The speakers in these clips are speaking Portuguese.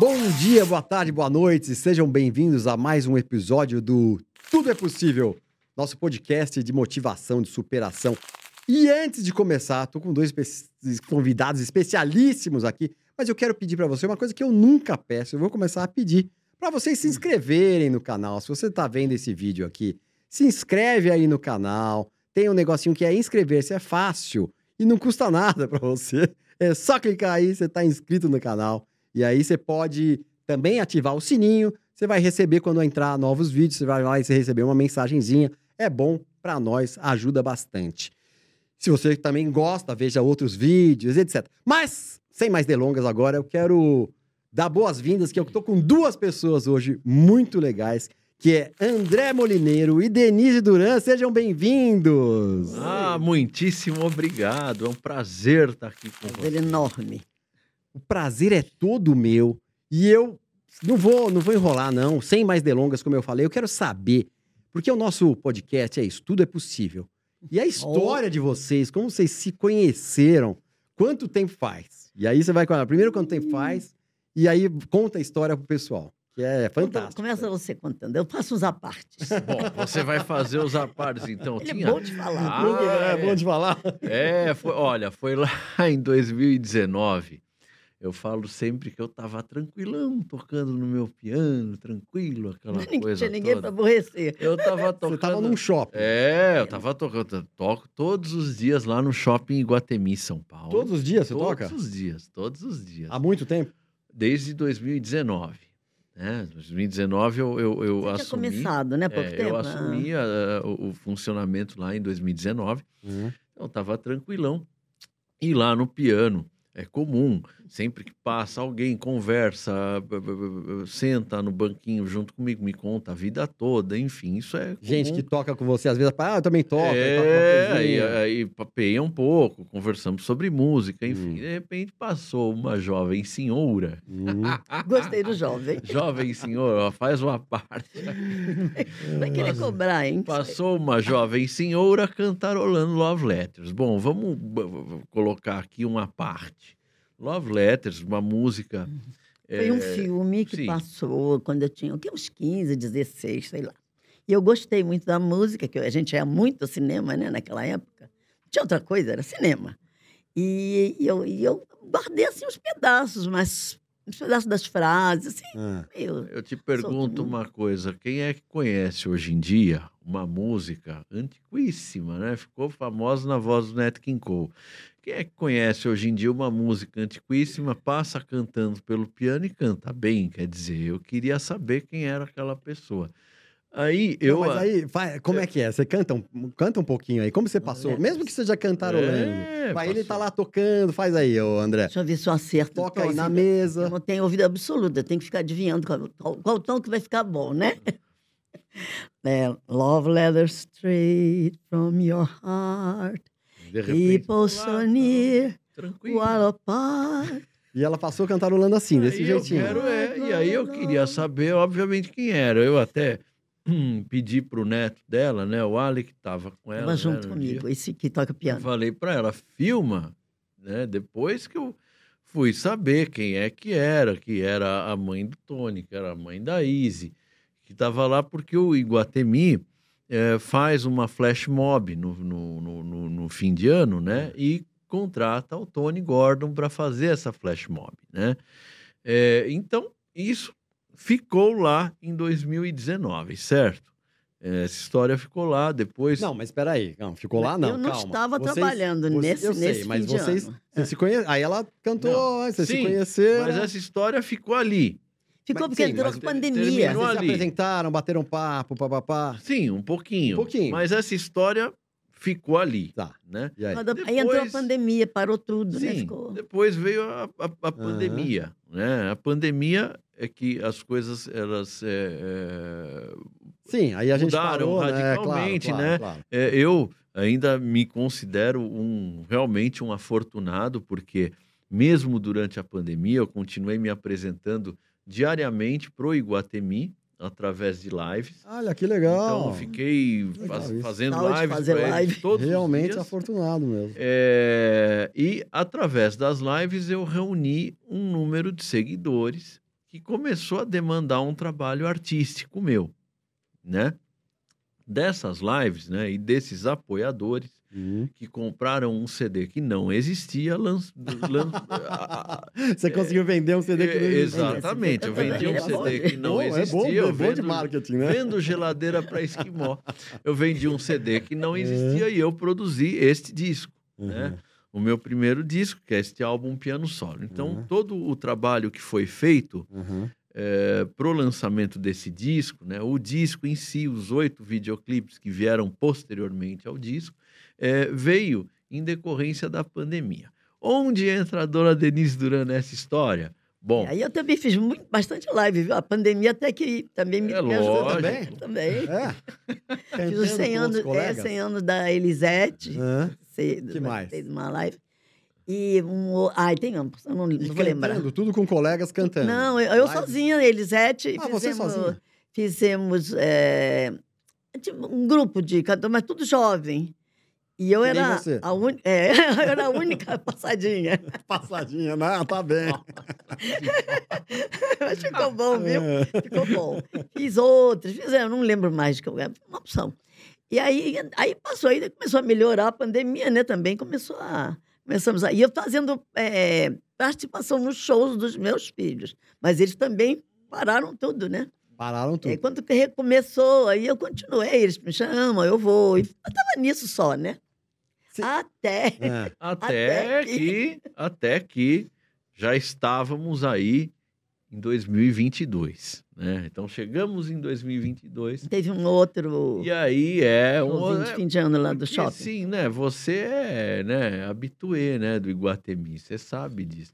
Bom dia, boa tarde, boa noite. Sejam bem-vindos a mais um episódio do Tudo é Possível, nosso podcast de motivação, de superação. E antes de começar, tô com dois convidados especialíssimos aqui, mas eu quero pedir para você uma coisa que eu nunca peço. Eu vou começar a pedir para vocês se inscreverem no canal. Se você está vendo esse vídeo aqui, se inscreve aí no canal. Tem um negocinho que é inscrever-se, é fácil e não custa nada para você. É só clicar aí, você está inscrito no canal. E aí você pode também ativar o sininho. Você vai receber quando entrar novos vídeos, você vai lá e você receber uma mensagenzinha. É bom para nós, ajuda bastante. Se você também gosta, veja outros vídeos, etc. Mas, sem mais delongas agora, eu quero dar boas-vindas, que eu tô com duas pessoas hoje muito legais, que é André Molineiro e Denise Duran. Sejam bem-vindos! Ah, muitíssimo obrigado. É um prazer estar aqui com Prazer você. enorme. O prazer é todo meu. E eu não vou, não vou enrolar, não. Sem mais delongas, como eu falei, eu quero saber. Porque o nosso podcast é isso, tudo é possível. E a história de vocês, como vocês se conheceram, quanto tempo faz? E aí você vai contar primeiro quanto tempo faz, e aí conta a história pro pessoal. Que é fantástico. Começa você contando. Eu faço os apartes. Bom, você vai fazer os apartes, então. Ele Tinha... é bom de falar. Ah, é bom de falar. É, foi- olha, foi lá em 2019. Eu falo sempre que eu tava tranquilão, tocando no meu piano, tranquilo, aquela Não coisa tinha ninguém toda. para aborrecer. Eu tava tocando... Você tava num shopping. É, eu tava tocando, toco todos os dias lá no shopping Iguatemi, São Paulo. Todos os dias você todos toca? os dias, todos os dias. Há muito tempo? Desde 2019. Né? 2019 eu, eu, eu Você tinha assumi... começado, né? Pouco É, tempo. eu Ah. assumi a- a- o, o funcionamento lá em 2019. Uhum. Então, tava tranquilão. E lá no piano, é comum, sempre que passa alguém, conversa, senta no banquinho junto comigo, me conta a vida toda, enfim, isso é comum. Gente que toca com você, às vezes, ah, eu também toco. aí É, aí, coisinha. aí papeia um pouco, conversamos sobre música, enfim. Hum. De repente passou uma jovem senhora, Hum. Gostei do jovem. jovem senhora, faz uma parte. Vai querer cobrar, hein? Passou uma jovem senhora cantarolando Love Letters. Bom, vamos colocar aqui uma parte. Love Letters, uma música. Foi um é, filme que sim. passou quando eu tinha uns 15, 16, sei lá. E eu gostei muito da música, que a gente ia muito ao cinema, né, naquela época. Não tinha outra coisa, era cinema. E, e eu, e eu guardei, assim, uns pedaços, mas uns pedaços das frases, assim, Ah. meio... Eu te pergunto uma coisa: quem é que conhece hoje em dia uma música antiquíssima, né? Ficou famosa na voz do Nat King Cole. Quem é que conhece hoje em dia uma música antiquíssima, passa cantando pelo piano e canta bem? Quer dizer, eu queria saber quem era aquela pessoa. Aí eu. Não, mas aí, vai, como é que é? Você canta um, canta um pouquinho aí. Como você passou? Letters. Mesmo que seja cantarolando. É, vai, ele tá lá tocando, faz aí, ô André. Deixa eu ver se eu acerto. o Toca tom, aí na mesa. Eu não tenho ouvido absoluto, eu tenho que ficar adivinhando qual, qual, qual tom que vai ficar bom, né? É, Love letter straight from your heart, De repente, while apart. E ela passou cantarolando assim, desse Aí jeitinho. Eu quero, é, e aí eu queria saber, obviamente, quem era. Eu até hum, pedi pro neto dela, né? O Ali, que tava com ela. Tava né, junto no comigo, dia. esse que toca Eu piano. falei pra ela, filma, né? Depois que eu fui saber quem é que era, que era a mãe do Tony, que era a mãe da Izzy, que tava lá porque o Iguatemi eh, faz uma flash mob no, no, no, no- fim de ano, né? E contrata o Tony Gordon para fazer essa flash mob, né? Eh, então, isso ficou lá em 2019, certo? Eh, Essa história ficou lá, depois... Não, mas espera aí. Não, ficou lá não, Eu não calma. estava Vocês- trabalhando você- nesse, Eu sei, nesse mas fim de vocês, ano. vocês se conhe... Aí ela cantou, Não, vocês se sim, conheceram. Mas essa história ficou ali. Ficou Mas porque sim, a pandemia. Mas terminou vocês se ali. apresentaram, bateram papo, papapá. Sim, um pouquinho. Um pouquinho. Mas essa história ficou ali, Tá. né? E aí? Quando- Aí entrou a Depois- pandemia, parou tudo, né? Sim, Ficou... depois veio a, a- a pandemia, né? A pandemia é que as coisas, elas é, é, Sim, aí a gente mudaram parou, né? radicalmente, Claro, né? claro, claro. É, eu ainda me considero um realmente um afortunado, porque mesmo durante a pandemia eu continuei me apresentando diariamente pro Iguatemi através de lives. Olha, que legal. Então fiquei Legal faz- fazendo Tal lives fazer live. todos os Realmente afortunado mesmo. É, e através das lives eu reuni um número de seguidores que começou a demandar um trabalho artístico meu, né? Dessas lives, né, e desses apoiadores Uhum. que compraram um CD que não existia, lan... lan... a- Você conseguiu vender um CD que não É, existia. Exatamente, eu vendi um É CD que não Bom, existia. É bom, eu é bom de vendo- marketing, né? Vendo geladeira para esquimó. Eu vendi um CD que É. não existia e eu produzi este disco, né? Uhum. O meu primeiro disco, que é este álbum Piano Solo. Então, Uhum. todo o trabalho que foi feito Uhum. para o lançamento desse disco, né? O disco em si, os oito videoclipes que vieram posteriormente ao disco, eh, veio em decorrência da pandemia. Onde entra a dona Denise Duran nessa história? Bom, Aí eu também fiz muito, bastante live, viu? A pandemia até que também me, É me ajudou lógico. também. também. É. Fiz os 100 anos, é, 100 anos da Elisete. Cê- Que mais? Fez uma live. E um. Ai, tem um, eu não, E não vou lembrar. cantando, tudo com colegas cantando. Não, eu, eu sozinha, Elisete. Ah, você fizemos, sozinha? Fizemos é, tipo, um grupo de cantores, mas tudo jovem. E eu era a única. É, eu era a única passadinha. Passadinha, não, tá bem. Mas ficou bom, viu? É. Ficou bom. Fiz outros, fiz, eu não lembro mais de que eu uma opção. E aí, aí passou, aí começou a melhorar a pandemia, né? Também começou a. Começamos a. E eu fazendo é, participação nos shows dos meus filhos. Mas eles também pararam tudo, né? Pararam E tudo. aí, quando que recomeçou, aí eu continuei, eles me chamam, eu vou. E eu tava nisso só, né? Cê- Até. É. até, Até que... até que já estávamos aí em 2022, né? Então chegamos em 2022 Teve um outro e aí é um de é, fim de ano lá do shopping. Sim, né? Você é, né, habituê, né, do Iguatemi, você sabe disso.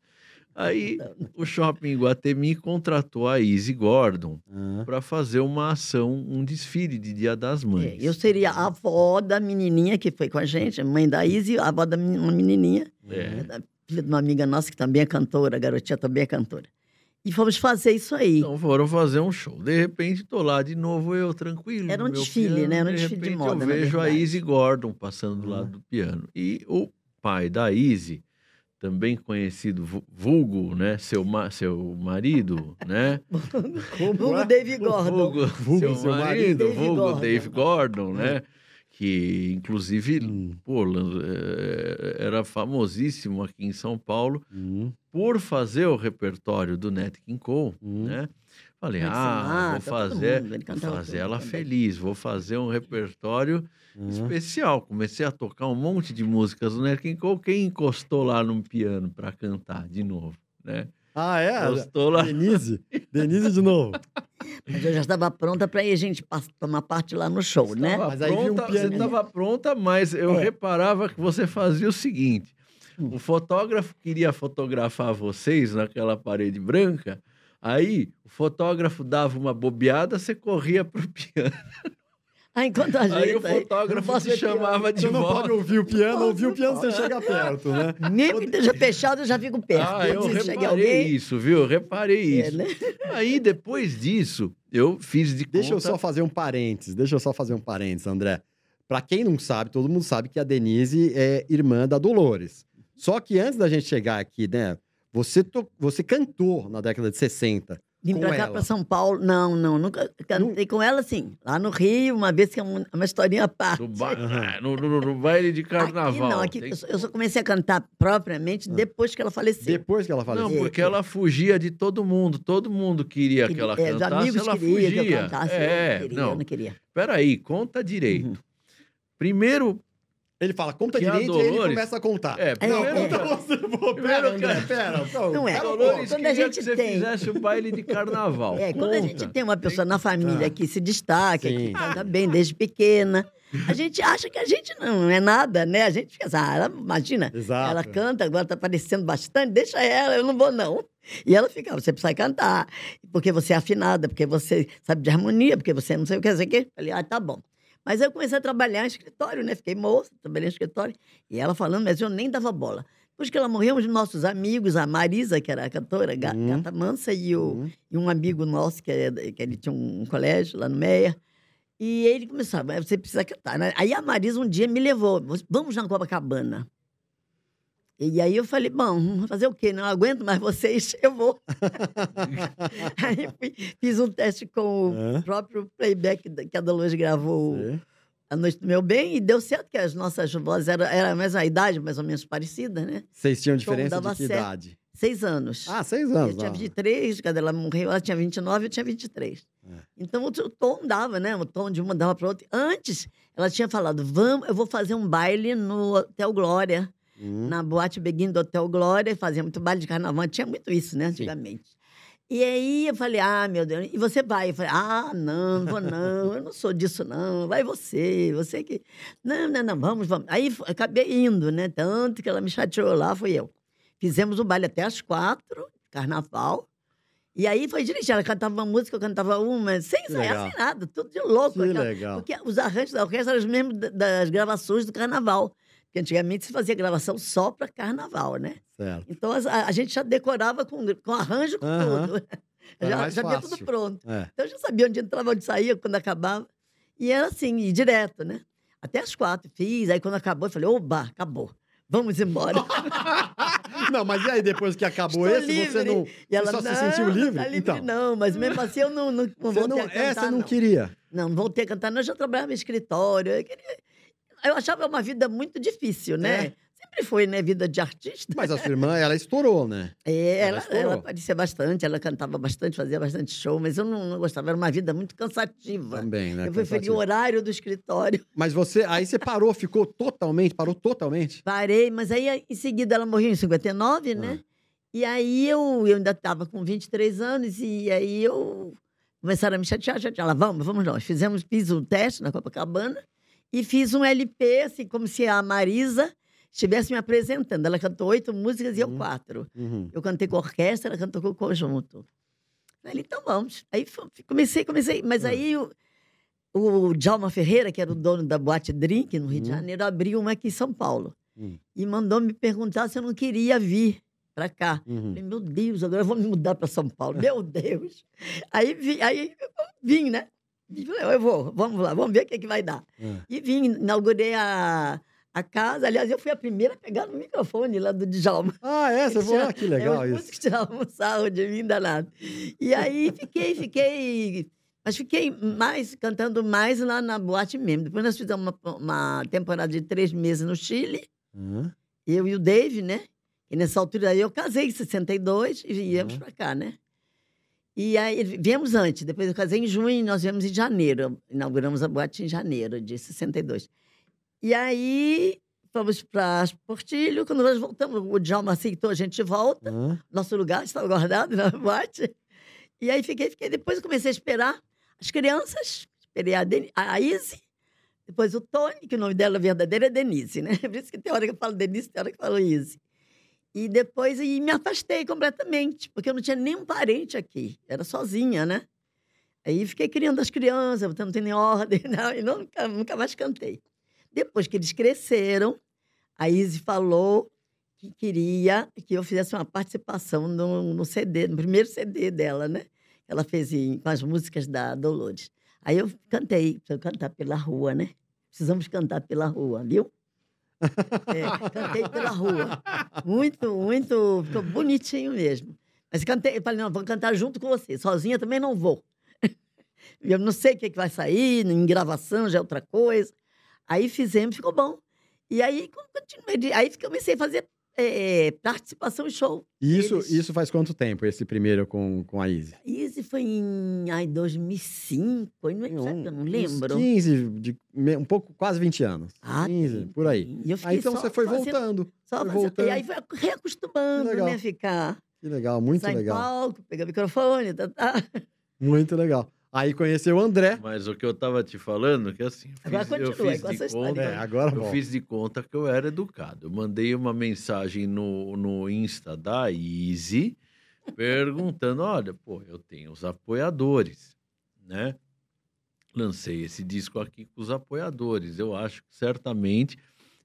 Aí o Shopping Iguatemi contratou a Izzy Gordon Hã? para fazer uma ação, um desfile de Dia das É, Mães. eu seria a avó da menininha que foi com a gente, mãe da Izzy, a avó da uma menininha, É. da filha de uma amiga nossa que também é cantora, a garotinha também é cantora. E fomos fazer isso aí. Então foram fazer um show. De repente, tô lá de novo, eu tranquilo. Era um desfile, piano, né? Era um de desfile de repente, moda, Eu vejo a. Izzy Gordon passando do Uhum. lado do piano. E o pai da Izzy, também conhecido vu- vulgo, né? Seu, ma seu marido, né? Vulgo é? David Gordon. Vulgo, Vulgo, seu, seu marido. marido, Dave vulgo Gordon. Dave Gordon, né? Que, inclusive, Hum. pô, eh, era famosíssimo aqui em São Paulo Hum, por fazer o repertório do Nat King Cole, Hum. né? Falei, Frank ah, Sinatra, vou fazer, mundo, vou fazer ela também. feliz, vou fazer um repertório hã? especial. Comecei a tocar um monte de músicas do Nat King Cole. Quem encostou lá no piano para cantar de novo, né? Ah, é? Encostou lá. Denise? Denise de novo. Mas eu já estava pronta para ir a gente tomar parte lá no show, né? Tava Mas aí vinha um pronta, você estava pronta, mas eu É. reparava que você fazia o seguinte: Hum. o fotógrafo queria fotografar vocês naquela parede branca, aí o fotógrafo dava uma bobeada, você corria pro piano. Ah, enquanto a gente. Aí o fotógrafo te chamava de Você não volta. pode ouvir o piano, Não ouvir o piano você chega perto, né? Mesmo que esteja fechado, eu já fico perto. Ah, eu Se reparei alguém. isso, viu? Eu reparei É, isso. né? Aí, depois disso, eu fiz de Deixa eu conta... só fazer um parênteses, deixa eu só fazer um parênteses, André. Pra quem não sabe, todo mundo sabe que a Denise é irmã da Dolores. Só que antes da gente chegar aqui, né, você, to- você cantou na década de 60. Vim Com pra cá, ela. pra São Paulo. Não, não, nunca cantei com ela, sim. Lá no Rio, uma vez que é um- uma historinha à parte. No, ba... ah, no, no- no baile de carnaval. Aqui não, aqui Tem- eu só- eu só comecei a cantar propriamente depois que ela faleceu. Depois que ela Não, faleceu. porque ela fugia de todo mundo. Todo mundo queria que ela É, os cantasse, amigos ela queriam fugia. que eu cantasse, eu é, não queria, não. eu não queria. Peraí, conta direito. Uhum. Primeiro, Ele fala, conta Que a direito, e ele começa a contar. é, É, primeiro, é. Então você... Pô, pera, André, que- pera. Não é. A. Dolores quando a queria gente que você tem- fizesse o baile de carnaval. É, quando a Conta. gente tem uma pessoa na família que se destaca, Sim. que canta bem desde pequena, a gente acha que a gente não é nada, né? A gente fica assim, ah, ela, imagina, Exato. ela canta, agora tá aparecendo bastante, deixa ela, eu não vou não. E ela fica, você precisa cantar, porque você é afinada, porque você sabe de harmonia, porque você não sei o que, não sei o que. Falei, ah, tá bom. Mas aí eu comecei a trabalhar em escritório, né? Fiquei moça, trabalhei em escritório. E ela falando, mas eu nem dava bola. Depois que ela morreu, os nossos amigos, a Marisa, que era a cantora, Uhum. Gata Mansa, e, o, Uhum. e um amigo nosso, que, é, que ele tinha um colégio lá no Meia. E ele começava, "Mas você precisa cantar. né? Aí a Marisa um dia me levou, vamos na Copacabana. E aí eu falei, bom, fazer o quê? Não aguento mais vocês, eu vou. aí fiz um teste com o próprio playback que a Dolores gravou. A Noite do Meu Bem, e deu certo que as nossas vozes eram, eram a mesma idade, mais ou menos parecida, né? Vocês tinham diferença dava de que certo. idade? Seis anos. Ah, seis anos. Eu tinha não. 23, quando ela morreu, ela tinha 29, eu tinha 23. É. Então o o tom dava, né? O tom de uma dava para outra. Antes, ela tinha falado: vamos, eu vou fazer um baile no Hotel Glória, Hum. na boate Beguim do Hotel Glória, fazia muito baile de carnaval. Tinha muito isso, né, antigamente. E aí eu falei: ah, meu Deus, e você vai? Eu falei: ah, não, não vou não, eu não sou disso não, vai você, você que. Não, não, não, vamos, vamos. Aí acabei indo, né? Tanto que ela me chateou lá, fui eu. Fizemos o baile até às quatro, carnaval. E aí foi direitinho. Ela cantava uma música, eu cantava uma, sem ensaiar, sem nada, tudo de louco. Que aquela- legal. Porque os arranjos da orquestra eram os mesmos da- das gravações do carnaval. Porque antigamente se fazia gravação só para carnaval, né? Certo. Então a, a gente já decorava com, com arranjo, com Aham. tudo. Era Já, já tinha tudo pronto. É. Então eu já sabia onde entrava, onde saía, quando acabava. E era assim, e direto, né? Até as quatro fiz. Aí quando acabou, eu falei, oba, acabou. Vamos embora. Não, mas e aí, depois que acabou Estou esse, você livre. não. E você ela, só não, se sentiu não livre? tá livre então. não, mas mesmo assim eu não, não, não Você voltei não, a cantar, essa não, não. queria. Não, não voltei a cantar, não. Eu já trabalhava em escritório. Eu, queria... eu achava uma vida muito difícil, né? É. Sempre foi, né? Vida de artista. Mas a sua irmã, ela estourou, né? É, Ela ela, estourou. ela aparecia bastante, ela cantava bastante, fazia bastante show, mas eu não, não gostava. Era uma vida muito cansativa. Também, né? eu preferi o horário do escritório. Mas você, aí você parou, ficou totalmente, parou totalmente? Parei, mas aí em seguida ela morreu em 59, né? Ah. E aí eu, eu ainda estava com 23 anos e aí eu começaram a me chatear, chatear. Ela, vamos, vamos nós. Fizemos, fiz um teste na Copacabana e fiz um LP, assim, como se a Marisa estivesse me apresentando. Ela cantou oito músicas e eu Uhum. quatro. Uhum. Eu cantei com a orquestra, ela cantou com o conjunto. Falei, então vamos. Aí comecei, comecei. Mas Ah. aí o, o Djalma Ferreira, que era o dono da Boate Drink no Rio de Uhum. Janeiro, abriu uma aqui em São Paulo. Hum. E mandou me perguntar se eu não queria vir para cá. Uhum. Falei, meu Deus, agora eu vou me mudar para São Paulo. Meu Deus. Aí, vi, aí vim, né? Eu vou, vamos lá, vamos ver o que, que vai dar. Ah. E vim, inaugurei a, a casa. Aliás, eu fui a primeira a pegar no microfone lá do Djalma. Ah, é? Você falou, tiravam- ah, que legal é, isso. tiravam um sarro de mim danado. E aí fiquei, fiquei. Mas fiquei mais, cantando mais lá na boate mesmo. Depois nós fizemos uma, uma temporada de três meses no Chile, eu e o Dave, né? E nessa altura aí eu casei em 62 e viemos Uhum. para cá, né? E aí viemos antes, depois eu casei em junho nós viemos em janeiro. Inauguramos a boate em janeiro de 62. E aí fomos para Portilho, quando nós voltamos, o Djalma aceitou a gente de volta Hã? nosso lugar estava guardado na boate. E aí fiquei, fiquei. Depois comecei a esperar as crianças. Esperei a, Deni, a Izzy, depois o Tony, que o nome dela verdadeiro é Denise, né? Por isso que tem hora que eu falo Denise, tem hora que eu falo Izzy. E depois e me afastei completamente, porque eu não tinha nenhum parente aqui. Era sozinha, né? Aí fiquei criando as crianças, botando tudo em ordem, não, e nunca, nunca mais cantei. Depois que eles cresceram, a Izzy falou que queria que eu fizesse uma participação no, no CD, no primeiro CD dela, né? Ela fez com as músicas da Dolores. Aí eu cantei, para cantar pela rua, né? Precisamos cantar pela rua, viu? É, cantei pela rua. Muito, muito, ficou bonitinho mesmo. Mas cantei, eu falei, não, vou cantar junto com você. Sozinha também não vou. Eu não sei o que, que vai sair, em gravação já é outra coisa. Aí fizemos, ficou bom. E aí continuei, aí comecei a fazer eh, participação em show. E isso, Eles- isso faz quanto tempo, esse primeiro com, com a Izzy? Isso foi em ai, 2005, eu não, que eu não Uns lembro. 15, de, um pouco, quase 20 anos. Ah, 15, tem, por aí. E Aí então só você foi fazendo- voltando. só foi voltando. E aí foi reacostumando, legal. né? Ficar Que legal, muito sair em legal. palco, pegar o microfone, tá, tá. Muito legal. Aí conheceu o André. Mas o que eu tava te falando, que assim, eu Agora fiz, eu continua fiz com de essa história. conta, É, agora eu volta. fiz de conta que eu era educado. Eu mandei uma mensagem no, no Insta da Easy, perguntando, olha, pô, eu tenho os apoiadores, né? Lancei esse disco aqui com os apoiadores. Eu acho que certamente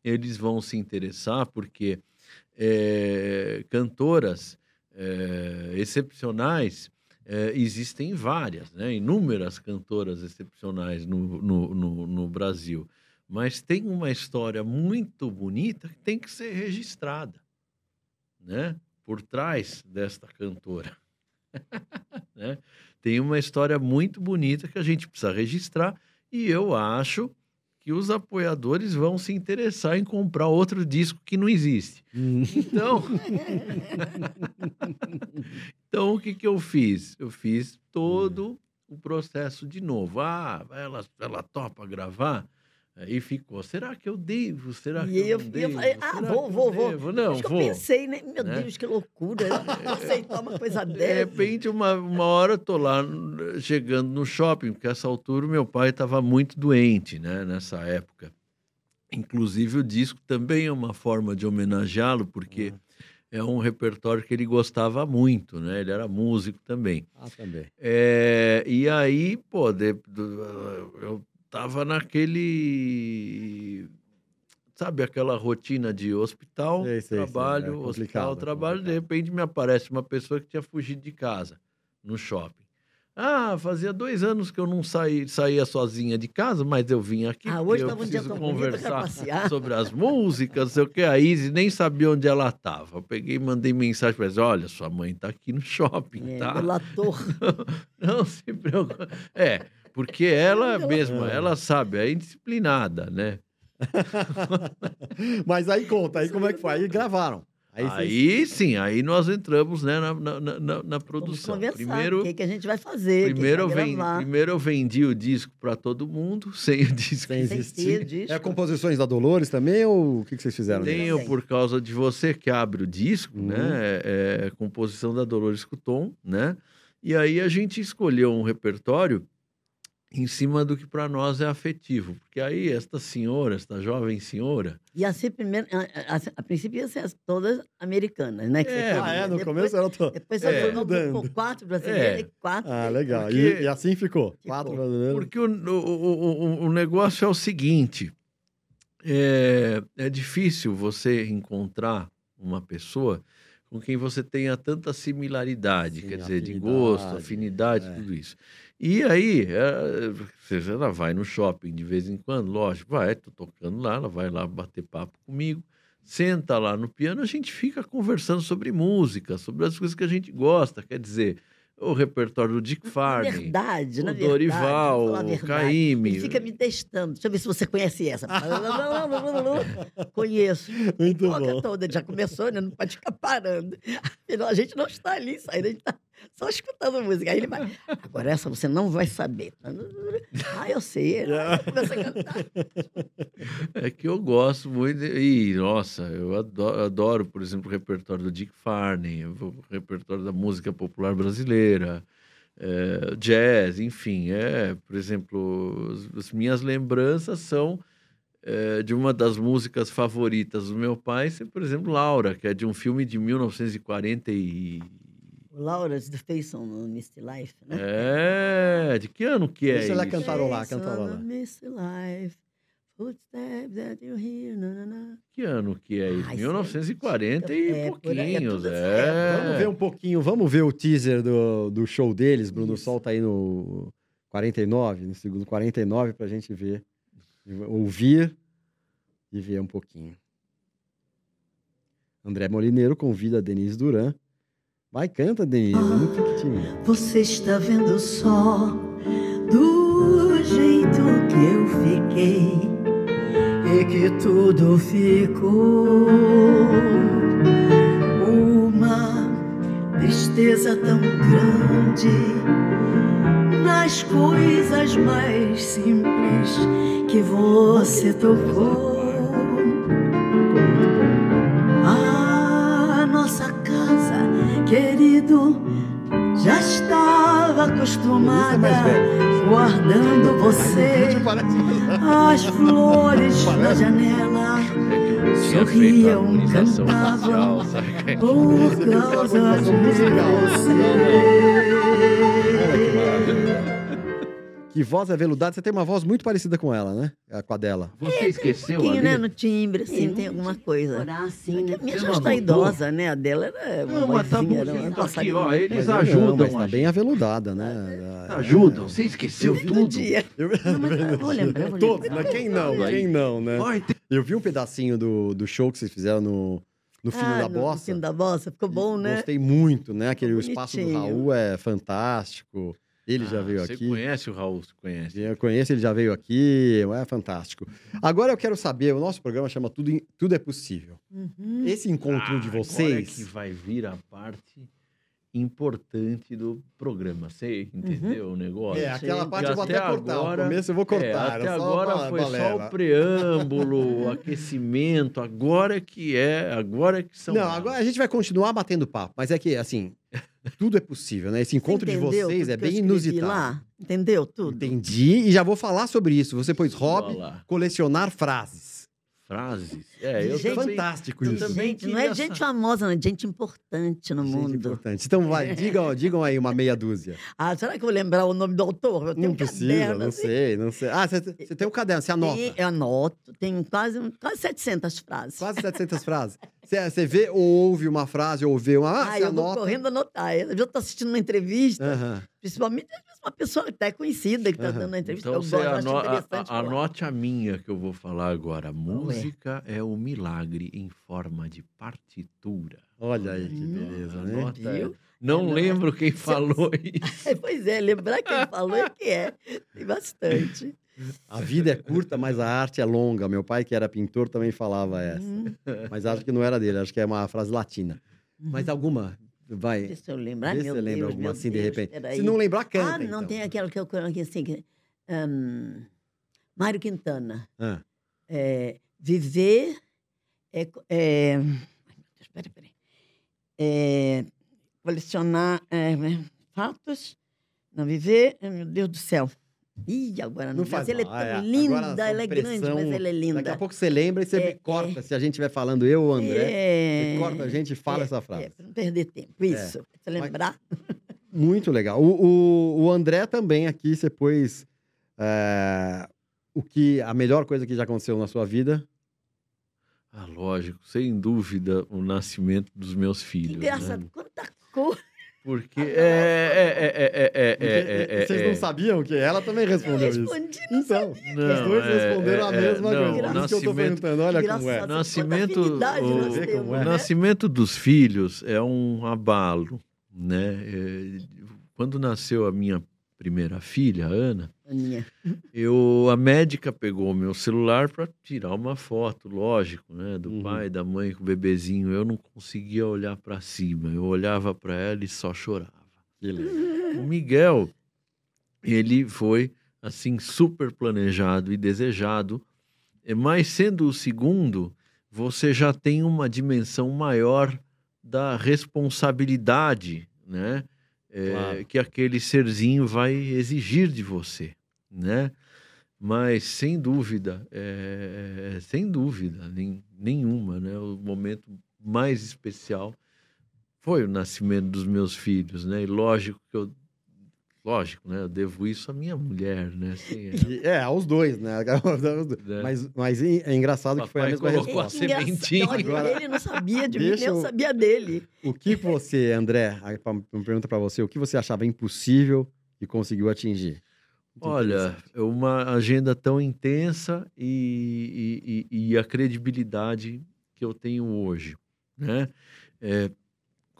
eles vão se interessar, porque é, cantoras é, excepcionais é, existem várias, né? inúmeras cantoras excepcionais no, no, no, no Brasil. Mas tem uma história muito bonita que tem que ser registrada. né, por trás desta cantora. né? Tem uma história muito bonita que a gente precisa registrar e eu acho que os apoiadores vão se interessar em comprar outro disco que não existe. Hum. Então, então o que, que eu fiz? Eu fiz todo o processo de novo. Ah, ela, ela topa gravar? Aí ficou, será que eu devo? Será que eu, eu, devo? falei, ah, Será vou, vou, vou. devo? Não, Acho que vou. eu pensei, né? Meu né? Deus, que loucura. eu Aceitar uma coisa De dessa. repente, uma, uma hora eu tô lá chegando no shopping, porque essa altura meu pai estava muito doente, né, nessa época. Inclusive, o disco também é uma forma de homenageá-lo, porque é um repertório que ele gostava muito, né? Ele era músico também. Ah, também. É, e aí, pô, de- do- eu tava naquele. Sabe aquela rotina de hospital, Sei, sei, sei, é trabalho, complicado, hospital, é trabalho, de complicado. repente me aparece uma pessoa que tinha fugido de casa no shopping. Ah, fazia dois anos que eu não saí, saía sozinha de casa, mas eu vim aqui. Ah, hoje eu um preciso bonito, quero conversar passear. sobre as músicas, não sei o que. A Izzy nem sabia onde ela estava. Eu peguei e mandei mensagem para ela: olha, sua mãe está aqui no shopping, É, tá? delator. Não se preocupe. É, porque ela mesma, É. ela sabe, é indisciplinada, né? Mas aí conta, aí como é que foi? Aí gravaram. Aí, Aí, sim, aí nós entramos né, na, na, na- na- produção. conversar. Primeiro, O que, que a gente vai fazer? que primeiro, eu que gravar. primeiro eu vendi o disco para todo mundo, sem o disco. Sem Sem existir. disco. É composições da Dolores também ou o que, que vocês fizeram? Tenho por causa de você que abre o disco, Uhum. né? É, é composição da Dolores Couton, né? E aí a gente escolheu um repertório em cima do que para nós é afetivo, porque aí esta senhora, esta jovem senhora, E assim, primeiro, a, a, a princípio, ia ser as- todas americanas, né? É, Ah, é? No depois, começo era to... Depois É. não, Mudando. quatro brasileiras É. e quatro. Ah, legal. Porque- E, e assim ficou. Ficou. Quatro brasileiros. Porque o, o, o, o negócio é o seguinte: é, é difícil você encontrar uma pessoa com quem você tenha tanta similaridade, Sim, quer dizer, de gosto, afinidade, é. tudo isso. E aí, é, ela vai no shopping de vez em quando, lógico, vai, tô tocando lá, ela vai lá bater papo comigo, senta lá no piano, a gente fica conversando sobre música, sobre as coisas que a gente gosta, quer dizer, o repertório do Dick Farney, verdade, o verdade. Dorival, a o verdade, Caymmi. Ele fica me testando. Deixa eu ver se você conhece essa. Conheço. Muito Toca bom. toda, já começou, né? Não pode ficar parando. Afinal, a gente não está ali saindo, a gente está só escutando música. Aí ele vai. Agora essa você não vai saber. Ah, eu sei. Começa a cantar. É que eu gosto muito. E, nossa, eu adoro, adoro, por exemplo, o repertório do Dick Farney, o repertório da música popular brasileira, é, jazz, enfim. É, por exemplo, as, as minhas lembranças são é, de uma das músicas favoritas do meu pai, por exemplo, Laura, que é de um filme de 1940 e... O Laura's the Face on Misty Life, né? É, de que ano que é Deixa ela isso? cantarolar, Face cantarolar. a Misty Life, footsteps that you hear, na, na, na. Que ano que é isso? Ai, 1940 e é, por aí, é pouquinhos, é. Vamos ver um pouquinho, vamos ver o teaser do, do show deles, Bruno. Isso. Solta aí no 49, no segundo 49, pra gente ver, ouvir e ver um pouquinho. André Molineiro convida Denise Duran. Vai, canta, Denise, tímida. Você está vendo só do jeito que eu fiquei e que tudo ficou uma tristeza tão grande nas coisas mais simples que você tocou. Acostumada guardando você. As flores na janela É sorriam, cantavam por causa de você. Que voz aveludada. Você tem uma voz muito parecida com ela, né? É, Com a dela. Você esqueceu Um pouquinho, ali? né? No timbre, assim, Sim, tem alguma coisa. Orar assim, né? A minha já está idosa, né? A dela era uma Não, mas tá era uma aqui, ó. Eles Mas não, ajudam mas tá bem aveludada, né? Ajudam. Você esqueceu tudo. dia. Eu... Não, mas vou lembrar, vou Todos? Quem não? Quem não, né? Eu vi um pedacinho do, do show que vocês fizeram no, no fino Ah, da no- no bossa. fino da bossa, ficou bom, né? Gostei muito, né? Aquele o espaço do. Raul é fantástico. Ele já Ah, veio você aqui. conhece o Raul? Você conhece? Eu conheço, ele já veio aqui, é fantástico. Agora eu quero saber, o nosso programa chama Tudo, Tudo é Possível. Uhum. Esse encontro de Ah, Agora é vocês, que vai vir a parte importante do programa. Você entendeu o negócio? é, aquela Sim. parte Que eu vou até até cortar, agora- começo eu vou É, cortar. até era só agora uma foi só balela. o preâmbulo, o aquecimento. Agora que é, agora que são. Não, elas. agora a gente vai continuar batendo papo, mas é que, assim, tudo é possível, né? Esse encontro de vocês é bem inusitado. Lá? Entendeu tudo? Entendi e já vou falar sobre isso. Você pôs hobby, colecionar frases. Frases. É, eu Gente, também. Fantástico eu isso. também Gente, não é gente sa- famosa, não, é gente importante no Gente mundo. importante. Então vai, digam, digam aí uma meia dúzia. Ah, será que eu vou lembrar o nome do autor? Eu tenho Não um precisa, caderno, não assim. sei, não sei. Ah, você você tem um caderno, você anota. E eu anoto, tem quase, quase 700 frases. Quase 700 frases. Você, você vê ou ouve uma frase ou vê uma. Ah, Ah, você eu anota. correndo anotar. Eu já estou assistindo uma entrevista, Aham. Principalmente uma pessoa até conhecida que está Aham. dando a entrevista. Então eu você gosto, eu acho ano- a- anote a minha que eu vou falar agora. A é? música é o milagre em forma de partitura. Olha aí que Hum, beleza, né? Anota aí. Viu? Não não é? lembro quem falou isso. É, pois é, lembrar quem falou é que é. Tem bastante. A vida é curta, mas a arte é longa. Meu pai, que era pintor, também falava essa. Hum, Mas acho que não era dele, acho que é uma frase latina. Mas alguma, vai. Deixa eu lembrar, Vê se meu você Deus, lembra alguma assim de Deus, repente. peraí. Se não lembrar, canta. Ah, não, então. tem aquela que eu coloquei assim, que, hum, Mário Quintana. Ah, É, viver é, é, ai, meu Deus, peraí, peraí. É, colecionar é, né, fatos. Não, viver, meu Deus do céu. Ih, agora não, Não mas faz ela é tão é, linda, agora, ela é grande, mas ela é linda. Daqui a pouco você lembra e você É, corta. Se a gente estiver falando eu ou o André, É, você corta a gente e fala é, essa frase. É, para não perder tempo, isso. Pra você lembrar. Muito legal. O, o, o André também aqui, você pôs é, o que a melhor coisa que já aconteceu na sua vida. Ah, lógico, sem dúvida, o nascimento dos meus Que filhos. engraçado, né? quanta cor. Porque é, é, é, é, é, Porque é, é, vocês é, não sabiam que ela também respondeu isso. Respondi, não Então, Não, os dois é, responderam a é, mesma não, coisa. Por isso que eu tô nascimento- perguntando, olha como é. Nascimento, o, é. o né? nascimento dos filhos é um abalo, né? É, Quando nasceu a minha primeira filha, a Ana, Aninha. eu a médica pegou o meu celular para tirar uma foto, lógico, né, do Uhum. pai, da mãe com o bebezinho. Eu não conseguia olhar para cima. Eu olhava para ela e só chorava. O Miguel, ele foi assim super planejado e desejado, eh, mas sendo o segundo, você já tem uma dimensão maior da responsabilidade, né? Eh, Claro. Que aquele serzinho vai exigir de você, né? Mas sem dúvida, eh, sem dúvida nem- nenhuma, né? O momento mais especial foi o nascimento dos meus filhos, né? E lógico que eu, lógico, né? Eu devo isso à minha mulher, né? E- É, aos dois, né? Aos dois. né? Mas, mas é engraçado que foi a Papai mesma colocou a resposta. Engraçado, Agora- Ele não sabia de mim, eu sabia dele. O que você, André, uma pergunta para você, o que você achava impossível e conseguiu atingir? Muito Olha, é uma agenda tão intensa e, e- e- e a credibilidade que eu tenho hoje, né? É,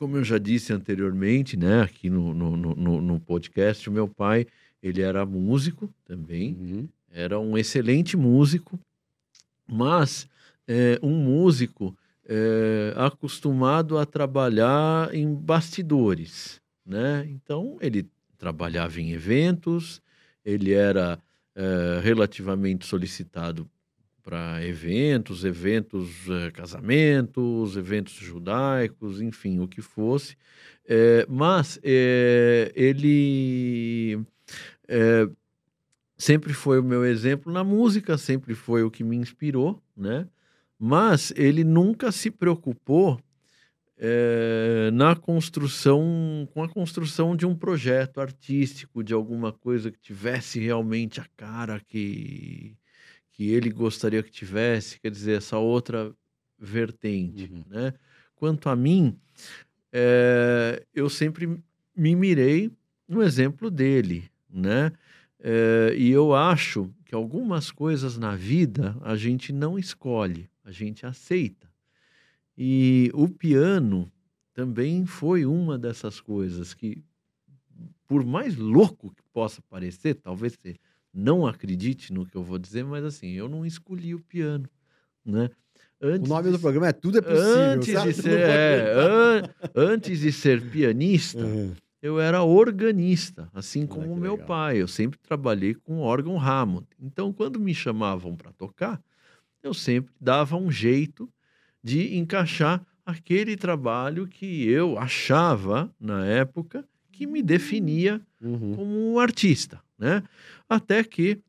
como eu já disse anteriormente, né, aqui no, no, no- no, podcast, o meu pai, ele era músico também, Uhum. era um excelente músico, mas é, um músico é, acostumado a trabalhar em bastidores, né? Então ele trabalhava em eventos, ele era é, relativamente solicitado para eventos, eventos, é, casamentos, eventos judaicos, enfim, o que fosse. É, mas é, ele é, sempre foi o meu exemplo na música, sempre foi o que me inspirou, né? Mas ele nunca se preocupou eh, na construção, com a construção de um projeto artístico, de alguma coisa que tivesse realmente a cara que, que ele gostaria que tivesse, quer dizer, essa outra vertente, Uhum. né? Quanto a mim, eh, eu sempre me mirei no exemplo dele, né? Eh, e eu acho que algumas coisas na vida a gente não escolhe, a gente aceita. E o piano também foi uma dessas coisas que, por mais louco que possa parecer, talvez você não acredite no que eu vou dizer, mas assim, eu não escolhi o piano, né? O nome de do programa é Tudo é Possível. antes sabe? de ser, é, an- antes de ser pianista, Uhum. eu era organista, assim como o meu legal. pai. Eu sempre trabalhei com órgão Hammond. Então, quando me chamavam para tocar, eu sempre dava um jeito de encaixar aquele trabalho que eu achava, na época, que me definia Uhum. como um artista, né? Até que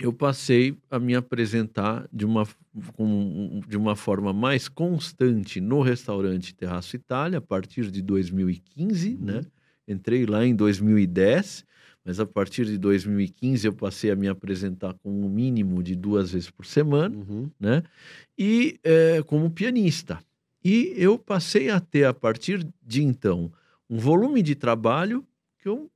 eu passei a me apresentar de uma, com- de uma forma mais constante no restaurante Terraço Itália, a partir de 2015, Uhum. né? Entrei lá em 2010, mas a partir de 2015 eu passei a me apresentar com um mínimo de duas vezes por semana Uhum. né? E eh, como pianista. E eu passei a ter, a partir de então, um volume de trabalho que eu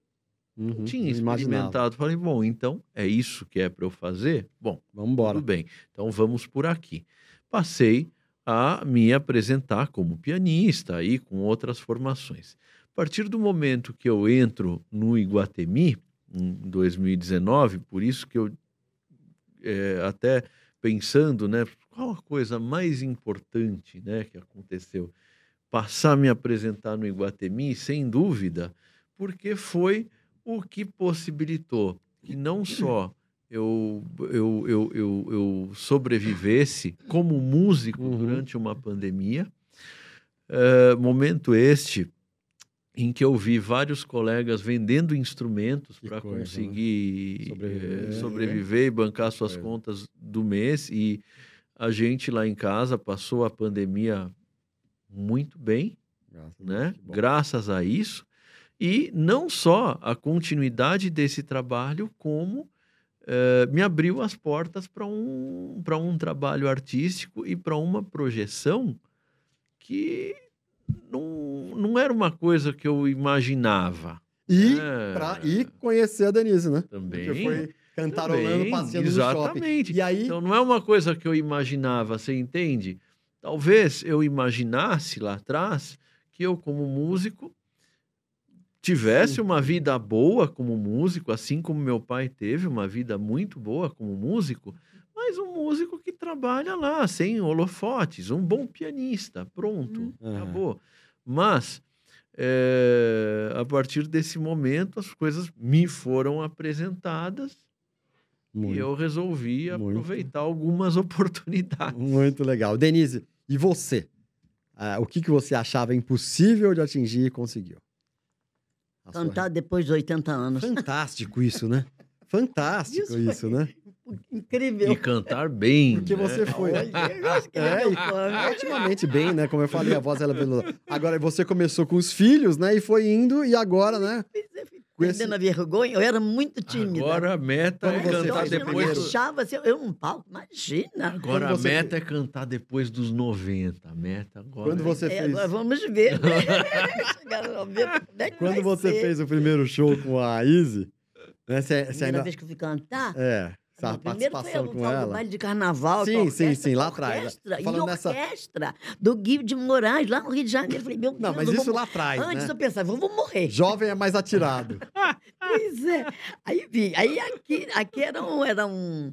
Uhum. não tinha Não experimentado. Falei, bom, então é isso que é para eu fazer? Bom, Vamos embora. tudo bem. Então vamos por aqui. Passei a me apresentar como pianista e com outras formações. A partir do momento que eu entro no Iguatemi, em 2019, por isso que eu eh, até pensando, né, qual a coisa mais importante, né, que aconteceu? Passar a me apresentar no Iguatemi, sem dúvida, porque foi o que possibilitou que não só eu, eu, eu, eu, eu sobrevivesse como músico Uhum. durante uma pandemia, eh, momento este em que eu vi vários colegas vendendo instrumentos para né? conseguir Sobreviver. eh, sobreviver e bancar suas Coisa. contas do mês e a gente lá em casa passou a pandemia muito bem, Graças né? Graças a isso. E não só a continuidade desse trabalho, como eh, me abriu as portas para um, um trabalho artístico e para uma projeção que não, não era uma coisa que eu imaginava. E, É. pra, e conhecer a Denise, né? Também. Porque foi cantarolando, Também, passeando no shopping. exatamente. E aí, Então não é uma coisa que eu imaginava, você entende? Talvez eu imaginasse lá atrás que eu, como músico, tivesse uma vida boa como músico, assim como meu pai teve uma vida muito boa como músico, mas um músico que trabalha lá, sem holofotes, um bom pianista, pronto, Uhum. acabou. Mas eh, a partir desse momento as coisas me foram apresentadas muito, e eu resolvi muito. aproveitar algumas oportunidades. muito legal. Denise, e você? Ah, o que, que você achava impossível de atingir e conseguiu? A sua- Cantar depois de 80 anos. Fantástico isso, né? Fantástico Isso isso, né? Incrível. E cantar bem. Porque né? você foi. Olha, eu acho que ele É, é e né? otimamente bem, né? Como eu falei, a voz ela é. Agora, você começou com os filhos, né? E foi indo, e agora, né? Esse- a vergonha, eu era muito tímida. Agora a meta Quando é você eu, cantar fez o eu depois. do- achava assim, eu num palco, imagina. Agora Quando a meta é cantar depois dos 90. A meta agora. Quando é- você É, fez, agora vamos ver. né? É quando você ser? fez o primeiro show com a Izzy, né? Você, você Primeira ainda. vez que eu fui cantar, É, Não, primeiro foi com o tal do ela. baile de carnaval. Sim, sim, orquestra, sim, lá atrás. Orquestra, Falando e nessa- orquestra do Guilherme de Moraes, lá no Rio de Janeiro. Eu falei, meu Não, Deus, mas eu vou isso mor- lá atrás, Antes né? eu pensava, eu vou morrer. Jovem é mais atirado. Pois é. Aí vi. Aí aqui, aqui eram, eram,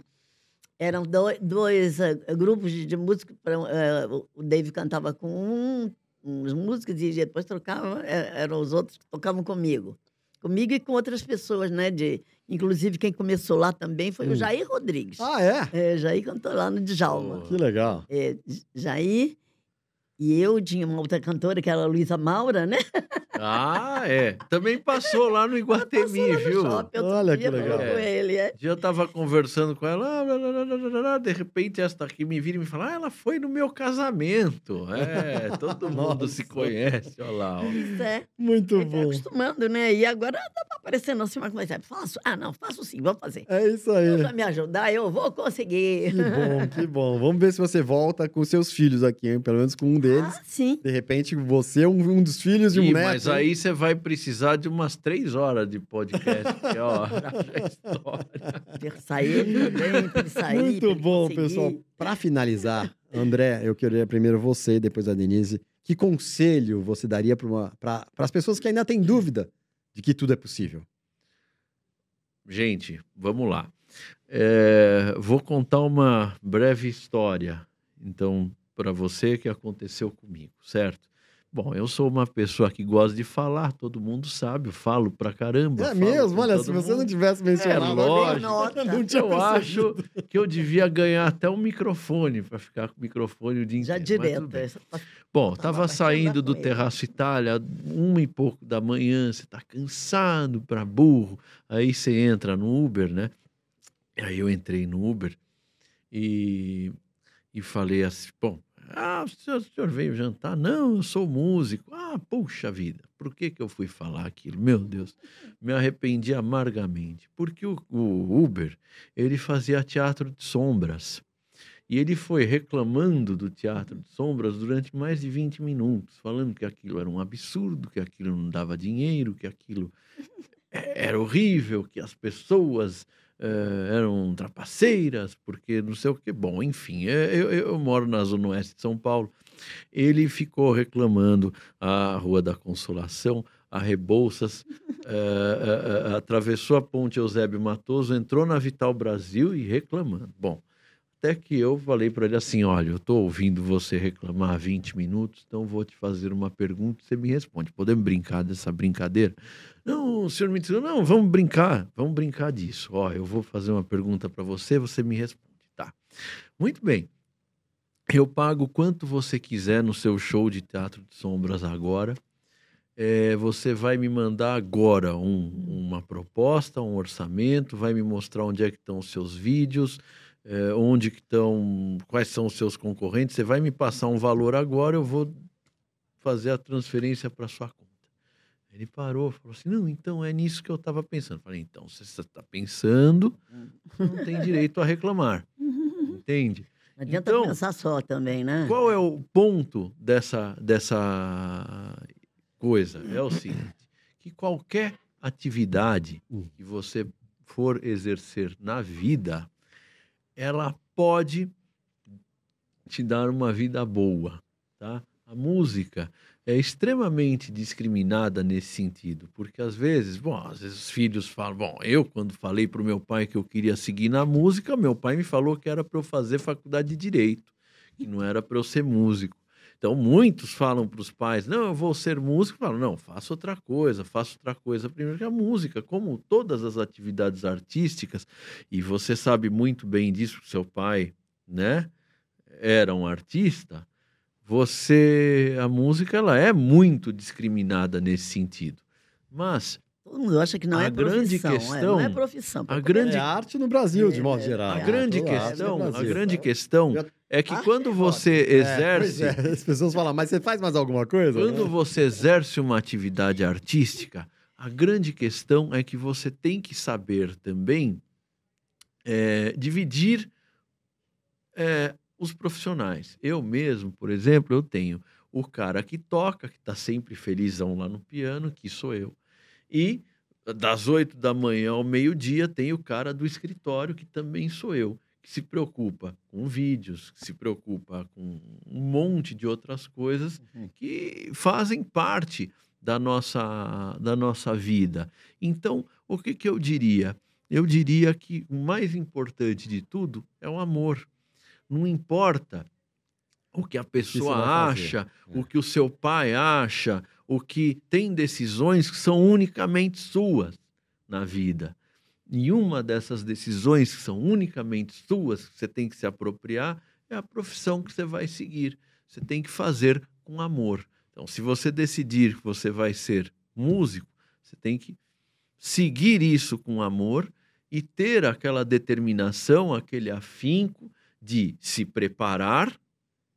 eram dois, dois eh, grupos de, de música. pra- eh, o- Dave cantava com um, uns músicos e depois trocava, eh, eram os outros que tocavam comigo. Comigo e com outras pessoas, né? De, inclusive, quem começou lá também foi Hum. o Jair Rodrigues. Ah, é? É, Jair cantou lá no Djalma. Pô. Que legal. É, Jair e eu tinha uma outra cantora que era a Luísa Maura, né? Ah, é. Também passou lá no Iguatemi, lá no viu? shopping Olha que legal. Com ele, é. Um dia eu tava conversando com ela, lá, lá, lá, lá, lá, lá, de repente esta aqui me vira e me fala, ah, ela foi no meu casamento. É, todo mundo se conhece, olha lá. ó. Pois é. Muito tá bom. acostumando, né? E agora tá aparecendo assim uma coisa. Faço? Ah, não, faço sim, vou fazer. É isso aí. Deus vai me ajudar, eu vou conseguir. Que bom, que bom. Vamos ver se você volta com seus filhos aqui, hein? Pelo menos com um deles. Ah, sim. De repente, você, um, um dos filhos de um Ih, neto. mas aí você vai precisar de umas três horas de podcast, porque, ó, já é história. Também. Muito bom, conseguir. pessoal. Para finalizar, André, eu queria primeiro você, depois a Denise. Que conselho você daria para as pessoas que ainda têm dúvida de que tudo é possível? Gente, vamos lá. É, vou contar uma breve história, então, para você que aconteceu comigo, certo? Bom, eu sou uma pessoa que gosta de falar, todo mundo sabe, eu falo pra caramba. É mesmo? Olha, se você mundo. não tivesse mencionado, É, lógico. não tinha Eu acho que eu devia ganhar até um microfone para ficar com o microfone o dia Já inteiro. tudo direto. essa- tá Bom, Tava saindo do. Terraço Itália, uma e pouco da manhã, você tá cansado pra burro. Aí você entra no Uber, né? Aí eu entrei no Uber e, e falei assim, bom, ah, o senhor, o senhor veio jantar? Não, eu sou músico. Ah, puxa vida, por que que eu fui falar aquilo? Meu Deus, me arrependi amargamente. Porque o, o Uber, ele fazia teatro de sombras. E ele foi reclamando do teatro de sombras durante mais de 20 minutos, falando que aquilo era um absurdo, que aquilo não dava dinheiro, que aquilo é- era horrível, que as pessoas eh, eram trapaceiras, porque não sei o que. Bom, enfim, eh, eu, eu- moro na Zona Oeste de São Paulo. Ele ficou reclamando a Rua da Consolação, a Rebouças, eh, atravessou a ponte Eusébio Matoso, entrou na Vital Brasil e reclamando. Bom, até que eu falei para ele assim: olha, eu estou ouvindo você reclamar há 20 minutos, então vou te fazer uma pergunta e você me responde. Podemos brincar dessa brincadeira? Não, senhor me disse: não, vamos brincar, vamos brincar disso. Ó, eu vou fazer uma pergunta para você, você me responde. Tá. Muito bem. Eu pago quanto você quiser no seu show de teatro de sombras agora. É, você vai me mandar agora um- uma proposta, um orçamento, vai me mostrar onde é que estão os seus vídeos, é, onde que estão, quais são os seus concorrentes. Você vai me passar um valor agora, eu vou fazer a transferência para sua conta. Ele parou, falou assim: não, então é nisso que eu estava pensando. Falei, então, se você está pensando, você não tem direito a reclamar. Entende? Não adianta Então, pensar só também, né? Qual é o ponto dessa, dessa coisa? É o seguinte: que qualquer atividade que você for exercer na vida, ela pode te dar uma vida boa, tá? A música é extremamente discriminada nesse sentido, porque às vezes, bom, às vezes os filhos falam, bom, eu quando falei para o meu pai que eu queria seguir na música, meu pai me falou que era para eu fazer faculdade de direito, que não era para eu ser músico. Então muitos falam para os pais, não, eu vou ser músico, falam, não, faça outra coisa, faça outra coisa. Primeiro que a música, como todas as atividades artísticas, e você sabe muito bem disso, seu pai, né, era um artista, você a música ela é muito discriminada nesse sentido. Mas Todo mundo acha que não A é grande profissão. é, questão- não é profissão. a grande É arte no Brasil, de modo É, geral. a é, grande questão, a grande questão Eu- é que Arte quando é você É, exerce é, As pessoas falam, mas você faz mais alguma coisa? Quando né? você exerce uma atividade artística, a grande questão é que você tem que saber também é, dividir é, os profissionais. Eu mesmo, por exemplo, eu tenho o cara que toca, que está sempre felizão lá no piano, que sou eu. E das oito da manhã ao meio-dia tem o cara do escritório, que também sou eu, que se preocupa com vídeos, que se preocupa com um monte de outras coisas que fazem parte da nossa, da nossa vida. Então, o que, que eu diria? Eu diria que o mais importante de tudo é o amor. Não importa o que a pessoa fazer. acha, É. o que o seu pai acha, o que tem decisões que são unicamente suas na vida. E uma dessas decisões que são unicamente suas, que você tem que se apropriar, é a profissão que você vai seguir. Você tem que fazer com amor. Então, se você decidir que você vai ser músico, você tem que seguir isso com amor e ter aquela determinação, aquele afinco de se preparar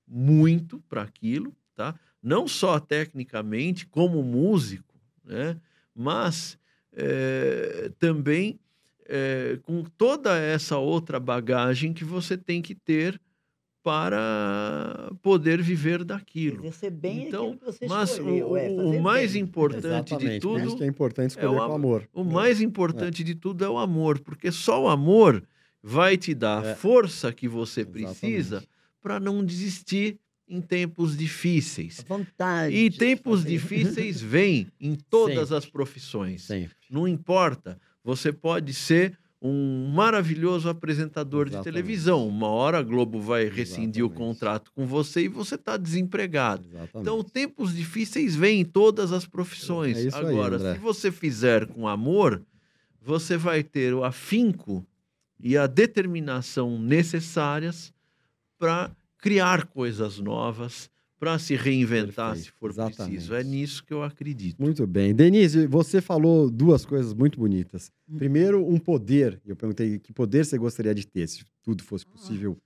muito para aquilo, tá? Não só tecnicamente como músico, né? Mas eh, também eh, com toda essa outra bagagem que você tem que ter para poder viver daquilo. Exercer bem Então, aquilo que você Mas o, escolheu. é, o- fazer o mais bem. importante de Exatamente, por isso tudo que é importante escolher o com am- amor. o mais importante de tudo é o amor, porque só o amor vai te dar É. a força que você precisa para não desistir em tempos difíceis. Vontade. E de tempos difíceis vêm em todas Sempre. as profissões. Sempre. Não importa. Você pode ser um maravilhoso apresentador de Exatamente. televisão. Uma hora a Globo vai rescindir o Exatamente. contrato com você e você está desempregado. Exatamente. Então, tempos difíceis vêm em todas as profissões. É isso aí, Agora, André. se você fizer com amor, você vai ter o afinco e a determinação necessárias para criar coisas novas, para se reinventar Perfeito, se for preciso. exatamente. É nisso que eu acredito. Muito bem. Denise, você falou duas coisas muito bonitas. Hum. Primeiro, um poder. Eu perguntei que poder você gostaria de ter, se tudo fosse possível,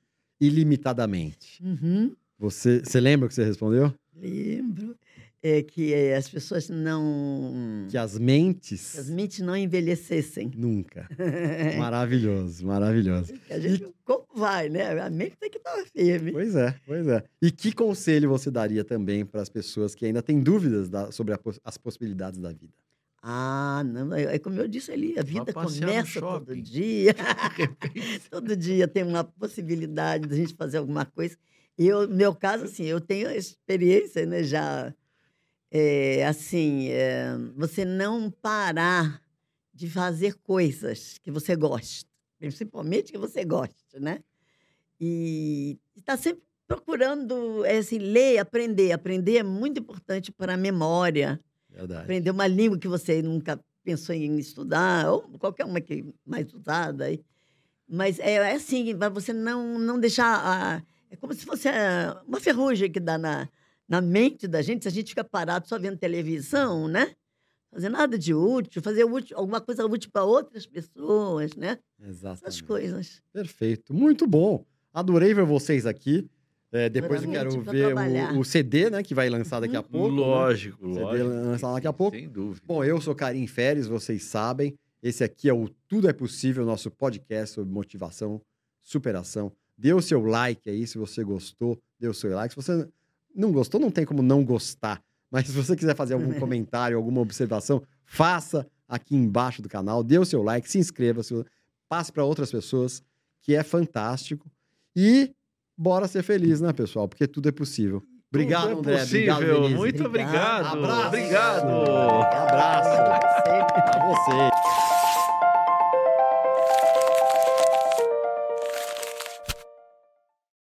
ilimitadamente. Uhum. Você, você lembra o que você respondeu? Lembro. É que eh, as pessoas não. Que as mentes. que as mentes não envelhecessem. Nunca. Maravilhoso, maravilhoso. A gente, como vai, né? A mente tem que estar firme. Pois é, pois é. E que conselho você daria também para as pessoas que ainda têm dúvidas da- sobre a as possibilidades da vida? Ah, não, é é como eu disse ali, a vida começa todo dia. todo dia tem uma possibilidade de a gente fazer alguma coisa. E eu, no meu caso, assim, eu tenho experiência, né, já, é, assim, é, você não parar de fazer coisas que você gosta, principalmente que você gosta, né? E está sempre procurando, é, assim, ler, aprender. Aprender é muito importante para a memória, Verdade. aprender uma língua que você nunca pensou em estudar, ou qualquer uma que mais usada. Mas é, é assim, para você não, não deixar. A, é como se fosse a- uma ferrugem que dá na, na mente da gente, se a gente fica parado só vendo televisão, né? Fazer nada de útil, fazer útil, alguma coisa útil para outras pessoas, né? Essas Exatamente. coisas. Perfeito. Muito bom. Adorei ver vocês aqui. É, depois eu quero ver o, o CD, né? Que vai lançar daqui a pouco. né? Lógico, CD lógico. lançar daqui a pouco. Sem dúvida. Bom, eu sou Karim Feres, vocês sabem. Esse aqui é o Tudo é Possível, nosso podcast sobre motivação, superação. Dê o seu like aí se você gostou, dê o seu like. Se você não gostou, não tem como não gostar. Mas se você quiser fazer algum comentário, alguma observação, faça aqui embaixo do canal, dê o seu like, se inscreva, se- passe para outras pessoas, que é fantástico. E bora ser feliz, né, pessoal? Porque tudo é possível. Obrigado, Tudo André. é possível. Obrigado, Denise. Muito Obrigado. obrigado. Abraço. Obrigado. Abraço. Sempre. Pra você.